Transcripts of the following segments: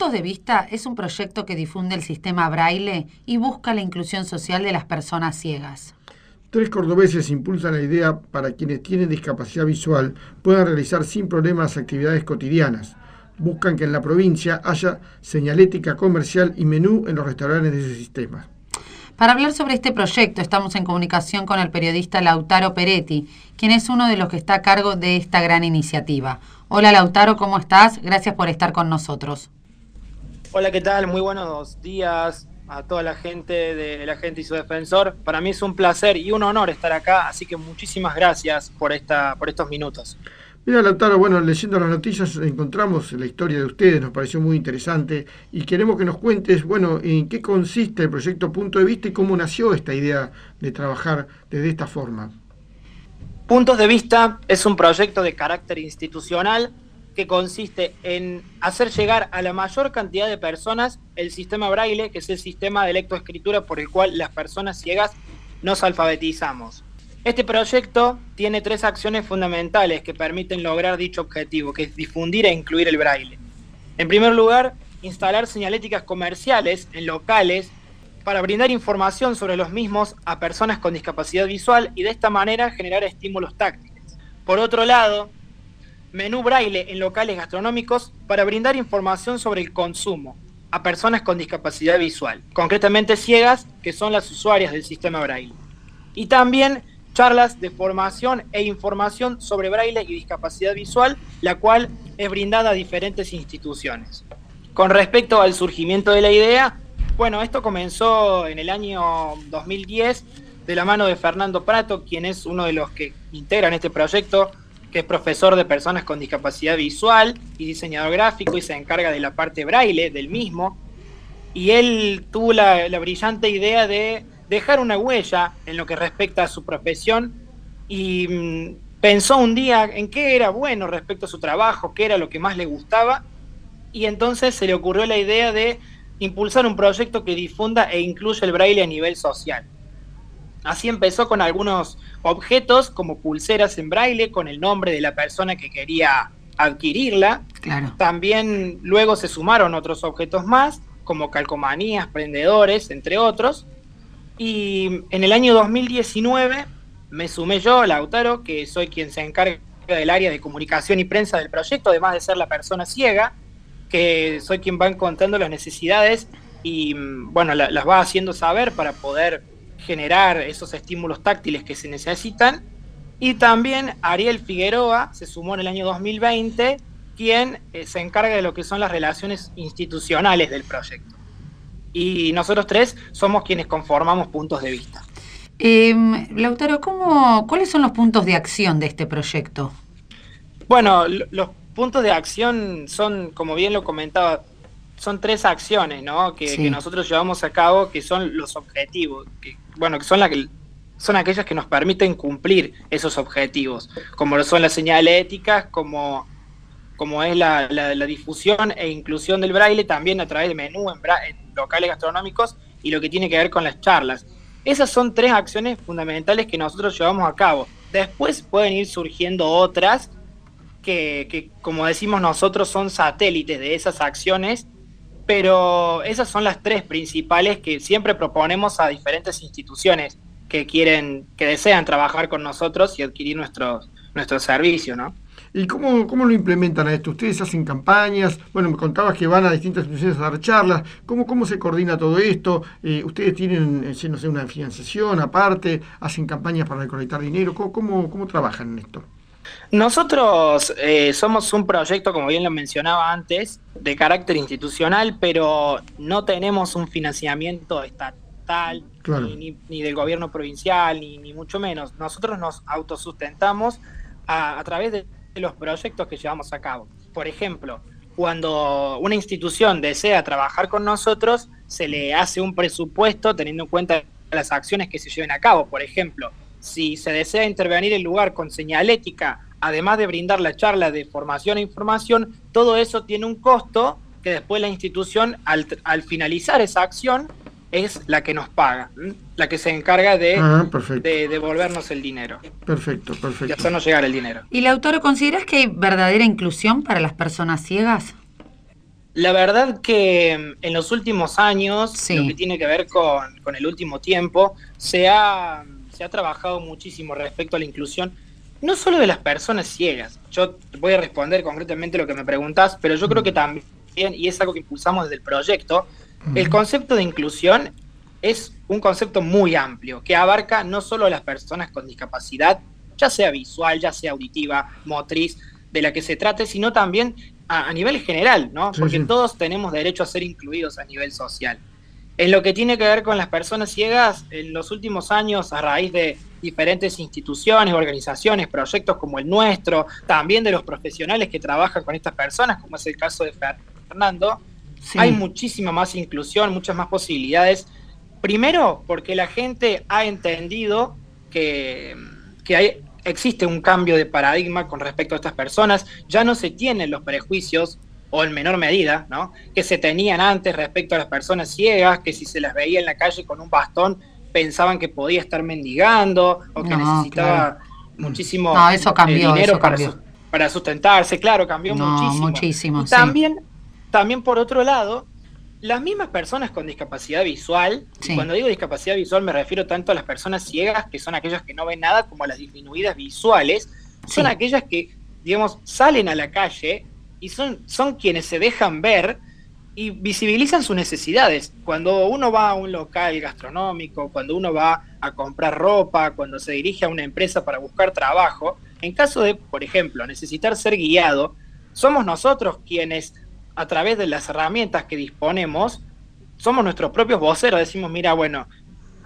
Puntos de Vista es un proyecto que difunde el sistema braille y busca la inclusión social de las personas ciegas. Tres cordobeses impulsan la idea para quienes tienen discapacidad visual puedan realizar sin problemas actividades cotidianas. Buscan que en la provincia haya señalética comercial y menú en los restaurantes de ese sistema. Para hablar sobre este proyecto estamos en comunicación con el periodista Lautaro Peretti, quien es uno de los que está a cargo de esta gran iniciativa. Hola Lautaro, ¿cómo estás? Gracias por estar con nosotros. Hola, ¿qué tal? Muy buenos días a toda la gente de la gente y su defensor. Para mí es un placer y un honor estar acá, así que muchísimas gracias por esta por estos minutos. Mira, Lautaro, bueno, leyendo las noticias encontramos la historia de ustedes, nos pareció muy interesante y queremos que nos cuentes, bueno, en qué consiste el proyecto Punto de Vista y cómo nació esta idea de trabajar desde esta forma. Puntos de Vista es un proyecto de carácter institucional que consiste en hacer llegar a la mayor cantidad de personas el sistema braille, que es el sistema de lectoescritura por el cual las personas ciegas nos alfabetizamos. Este proyecto tiene tres acciones fundamentales que permiten lograr dicho objetivo, que es difundir e incluir el braille. En primer lugar, instalar señaléticas comerciales en locales para brindar información sobre los mismos a personas con discapacidad visual y de esta manera generar estímulos táctiles. Por otro lado, menú braille en locales gastronómicos para brindar información sobre el consumo a personas con discapacidad visual, concretamente ciegas, que son las usuarias del sistema braille. Y también charlas de formación e información sobre braille y discapacidad visual, la cual es brindada a diferentes instituciones. Con respecto al surgimiento de la idea, bueno, esto comenzó en el año 2010 de la mano de Fernando Prato, quien es uno de los que integran este proyecto, que es profesor de personas con discapacidad visual y diseñador gráfico y se encarga de la parte braille del mismo. Y él tuvo la, brillante idea de dejar una huella en lo que respecta a su profesión y mm, pensó un día en qué era bueno respecto a su trabajo, qué era lo que más le gustaba y entonces se le ocurrió la idea de impulsar un proyecto que difunda e incluya el braille a nivel social. Así empezó con algunos objetos como pulseras en braille con el nombre de la persona que quería adquirirla. También luego se sumaron otros objetos más, como calcomanías, prendedores, entre otros. Y en el año 2019 me sumé yo, Lautaro, que soy quien se encarga del área de comunicación y prensa del proyecto, además de ser la persona ciega, que soy quien va encontrando las necesidades y mm, bueno, las va haciendo saber para poder generar esos estímulos táctiles que se necesitan. Y también Ariel Figueroa se sumó en el año 2020, quien eh, se encarga de lo que son las relaciones institucionales del proyecto. Y nosotros tres somos quienes conformamos puntos de vista. Em, Lautaro, ¿cómo, ¿cuáles son los puntos de acción de este proyecto? Bueno, los puntos de acción son, como bien lo comentaba, son tres acciones ¿no? que, que, nosotros llevamos a cabo, que son los objetivos, que bueno, que son, la que, son aquellas que nos permiten cumplir esos objetivos, como lo son las señaléticas, como, como es la, difusión e inclusión del braille, también a través de menú en, locales gastronómicos y lo que tiene que ver con las charlas. Esas son tres acciones fundamentales que nosotros llevamos a cabo. Después pueden ir surgiendo otras que, que, como decimos nosotros, son satélites de esas acciones pero esas son las tres principales que siempre proponemos a diferentes instituciones que quieren, que desean trabajar con nosotros y adquirir nuestros nuestro servicio, ¿no? ¿Y cómo, cómo lo implementan a esto? ¿Ustedes hacen campañas? Bueno, me contabas que van a distintas instituciones a dar charlas. ¿Cómo, cómo se coordina todo esto? Eh, ¿Ustedes tienen, eh, no sé, una financiación aparte? ¿Hacen campañas para recolectar dinero? ¿Cómo, cómo, cómo trabajan en esto? Nosotros eh, somos un proyecto, como bien lo mencionaba antes, de carácter institucional, pero no tenemos un financiamiento estatal, ni, del gobierno provincial, ni, mucho menos. Nosotros nos autosustentamos a, través de los proyectos que llevamos a cabo. Por ejemplo, cuando una institución desea trabajar con nosotros, se le hace un presupuesto teniendo en cuenta las acciones que se lleven a cabo. Por ejemplo, si se desea intervenir el lugar con señalética, además de brindar la charla de formación e información, todo eso tiene un costo que después la institución, al, finalizar esa acción, es la que nos paga, la que se encarga de, ah, de, devolvernos el dinero. Perfecto, perfecto. Y hacernos llegar el dinero. ¿Y Lautaro, consideras que hay verdadera inclusión para las personas ciegas? La verdad que mm, en los últimos años, lo que tiene que ver con, con el último tiempo, se ha se ha trabajado muchísimo respecto a la inclusión, no solo de las personas ciegas. Yo voy a responder concretamente lo que me preguntas, pero yo creo que también, y es algo que impulsamos desde el proyecto, el concepto de inclusión es un concepto muy amplio, que abarca no solo a las personas con discapacidad, ya sea visual, ya sea auditiva, motriz, de la que se trate, sino también a, nivel general, ¿no? Porque todos tenemos derecho a ser incluidos a nivel social. En lo que tiene que ver con las personas ciegas, en los últimos años, a raíz de diferentes instituciones, organizaciones, proyectos como el nuestro, también de los profesionales que trabajan con estas personas, como es el caso de Fernando, hay muchísima más inclusión, muchas más posibilidades. Primero, porque la gente ha entendido que, que existe un cambio de paradigma con respecto a estas personas, ya no se tienen los prejuicios o en menor medida, ¿no? que se tenían antes respecto a las personas ciegas, que si se las veía en la calle con un bastón pensaban que podía estar mendigando o que necesitaba muchísimo eso cambió, dinero para, para, sustentarse, claro, cambió muchísimo. muchísimo también, también por otro lado, las mismas personas con discapacidad visual, y cuando digo discapacidad visual me refiero tanto a las personas ciegas, que son aquellas que no ven nada, como a las disminuidas visuales, son aquellas que, digamos, salen a la calle y son, son quienes se dejan ver y visibilizan sus necesidades. Cuando uno va a un local gastronómico, cuando uno va a comprar ropa, cuando se dirige a una empresa para buscar trabajo, en caso de, por ejemplo, necesitar ser guiado, somos nosotros quienes, a través de las herramientas que disponemos, somos nuestros propios voceros, decimos, mira, bueno,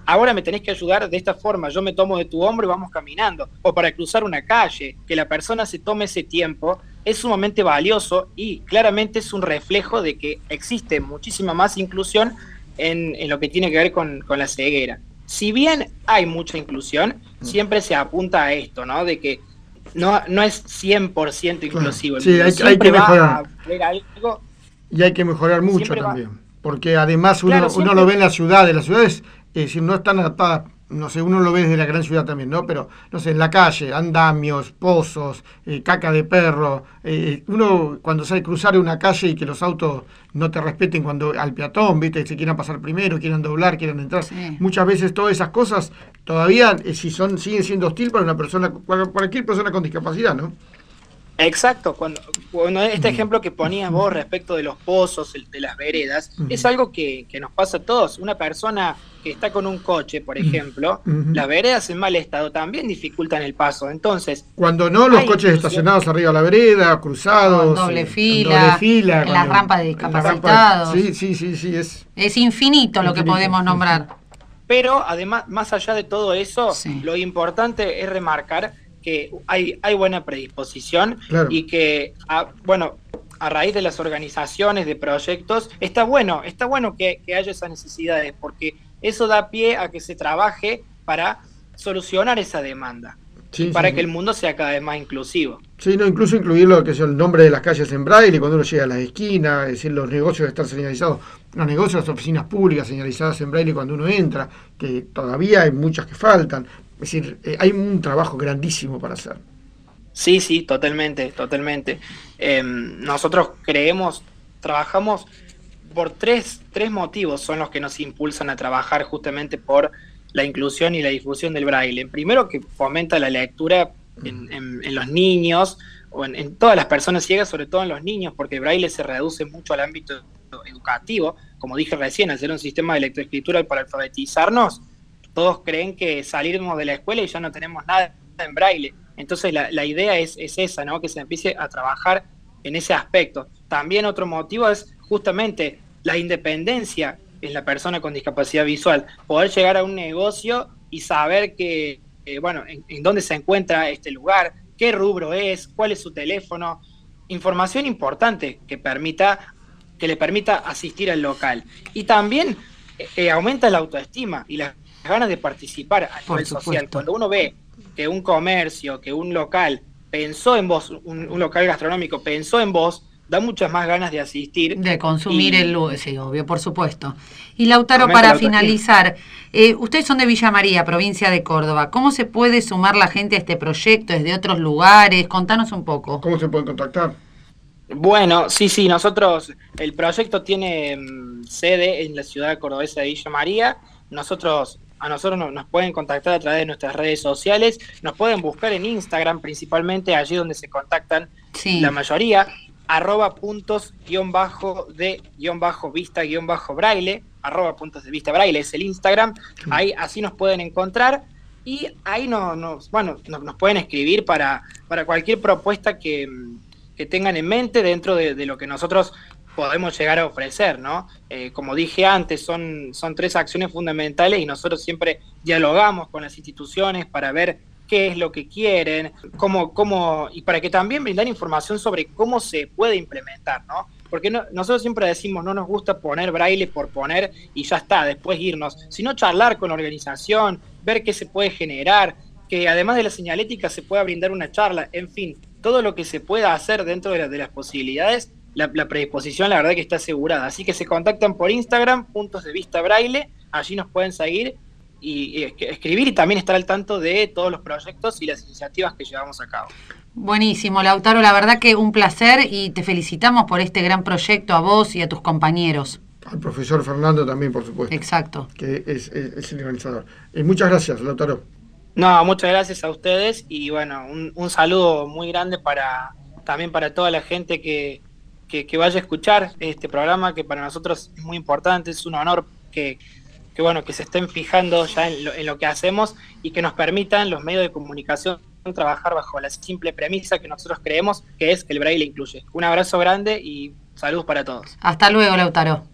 ahora me tenés que ayudar de esta forma, yo me tomo de tu hombro y vamos caminando, o para cruzar una calle, que la persona se tome ese tiempo es sumamente valioso y claramente es un reflejo de que existe muchísima más inclusión en, lo que tiene que ver con, la ceguera. Si bien hay mucha inclusión, mm. siempre se apunta a esto, ¿no? De que no, no es 100% inclusivo. Sí, hay, que mejorar. y hay que mejorar mucho también. Porque además uno, uno lo ve en las ciudades, las ciudades si no están adaptadas no sé, uno lo ve desde la gran ciudad también, ¿no? Pero, no sé, en la calle, andamios, pozos, eh, caca de perro. Eh, uno cuando sale a cruzar una calle y que los autos no te respeten cuando al peatón, ¿viste? Se quieran pasar primero, quieran doblar, quieran entrar. Muchas veces todas esas cosas todavía, eh, si son siguen siendo hostil para una persona, cualquier persona con discapacidad, ¿no? Exacto, cuando, este ejemplo que ponías vos respecto de los pozos, de las veredas, es algo que, nos pasa a todos. Una persona que está con un coche, por ejemplo, las veredas en mal estado también dificultan el paso. Entonces, cuando no, los coches estacionados arriba de la vereda, cruzados, doble, fila, en las rampas de discapacitados. sí, sí, sí, sí, es, es infinito, lo que podemos nombrar. Pero además, más allá de todo eso, lo importante es remarcar que hay, hay buena predisposición y que, a, bueno, a raíz de las organizaciones, de proyectos, está bueno, está bueno que, haya esas necesidades, porque eso da pie a que se trabaje para solucionar esa demanda. para que el mundo sea cada vez más inclusivo. Sí, no, incluso incluir lo que es el nombre de las calles en braille cuando uno llega a las esquinas, es decir, los negocios están señalizados, los negocios, las oficinas públicas señalizadas en braille cuando uno entra, que todavía hay muchas que faltan. Es decir, eh, hay un trabajo grandísimo para hacer. Sí, sí, totalmente, totalmente. Em, nosotros creemos, trabajamos por tres, tres motivos son los que nos impulsan a trabajar justamente por la inclusión y la difusión del braille. Primero, que fomenta la lectura en, los niños o en, en, todas las personas ciegas, sobre todo en los niños, porque el braille se reduce mucho al ámbito educativo. Como dije recién, al ser un sistema de electroescritura para alfabetizarnos, todos creen que salimos de la escuela y ya no tenemos nada en braille. Entonces la, idea es, esa, ¿no? Que se empiece a trabajar en ese aspecto. También otro motivo es justamente la independencia en la persona con discapacidad visual. Poder llegar a un negocio y saber que, eh, bueno, en, dónde se encuentra este lugar, qué rubro es, cuál es su teléfono. Información importante que permita, que le permita asistir al local. Y también eh, aumenta la autoestima y las ganas de participar a nivel social. Cuando uno ve que un comercio, que un local pensó en vos, un, local gastronómico pensó en vos, da muchas más ganas de asistir. De consumir el lugar, sí, obvio, por supuesto. Y Lautaro, para finalizar, eh, ustedes son de Villa María, provincia de Córdoba. ¿Cómo se puede sumar la gente a este proyecto desde otros lugares? Contanos un poco. ¿Cómo se puede contactar? Bueno, sí, sí, nosotros, el proyecto tiene mm, sede en la ciudad cordobesa de Villa María. Nosotros, a nosotros nos, pueden contactar a través de nuestras redes sociales, nos pueden buscar en Instagram principalmente, allí donde se contactan la mayoría, arroba puntos guion bajo de guion bajo vista guion bajo braille, arroba puntos de vista braille es el Instagram, ahí así nos pueden encontrar. Y ahí nos, bueno, nos, pueden escribir para, para cualquier propuesta que, que tengan en mente dentro de, lo que nosotros podemos llegar a ofrecer, ¿no? Eh, como dije antes, son, son tres acciones fundamentales y nosotros siempre dialogamos con las instituciones para ver qué es lo que quieren, cómo, cómo, y para que también brindar información sobre cómo se puede implementar, ¿no? Porque nosotros siempre decimos, no nos gusta poner braille por poner y ya está, después irnos, sino charlar con la organización, ver qué se puede generar, que además de la señalética se pueda brindar una charla, en fin, todo lo que se pueda hacer dentro de, las posibilidades, la, predisposición la verdad que está asegurada. Así que se contactan por Instagram, puntos de vista braille, allí nos pueden seguir y, escribir y también estar al tanto de todos los proyectos y las iniciativas que llevamos a cabo. Buenísimo, Lautaro, la verdad que un placer y te felicitamos por este gran proyecto a vos y a tus compañeros. Al profesor Fernando también, por supuesto. Exacto. Que es, el organizador. Eh, muchas gracias, Lautaro. No, muchas gracias a ustedes y bueno, un, saludo muy grande para también para toda la gente que, vaya a escuchar este programa, que para nosotros es muy importante, es un honor que, bueno, que se estén fijando ya en lo, que hacemos y que nos permitan los medios de comunicación trabajar bajo la simple premisa que nosotros creemos que es que el braille incluye. Un abrazo grande y saludos para todos. Hasta luego, Lautaro.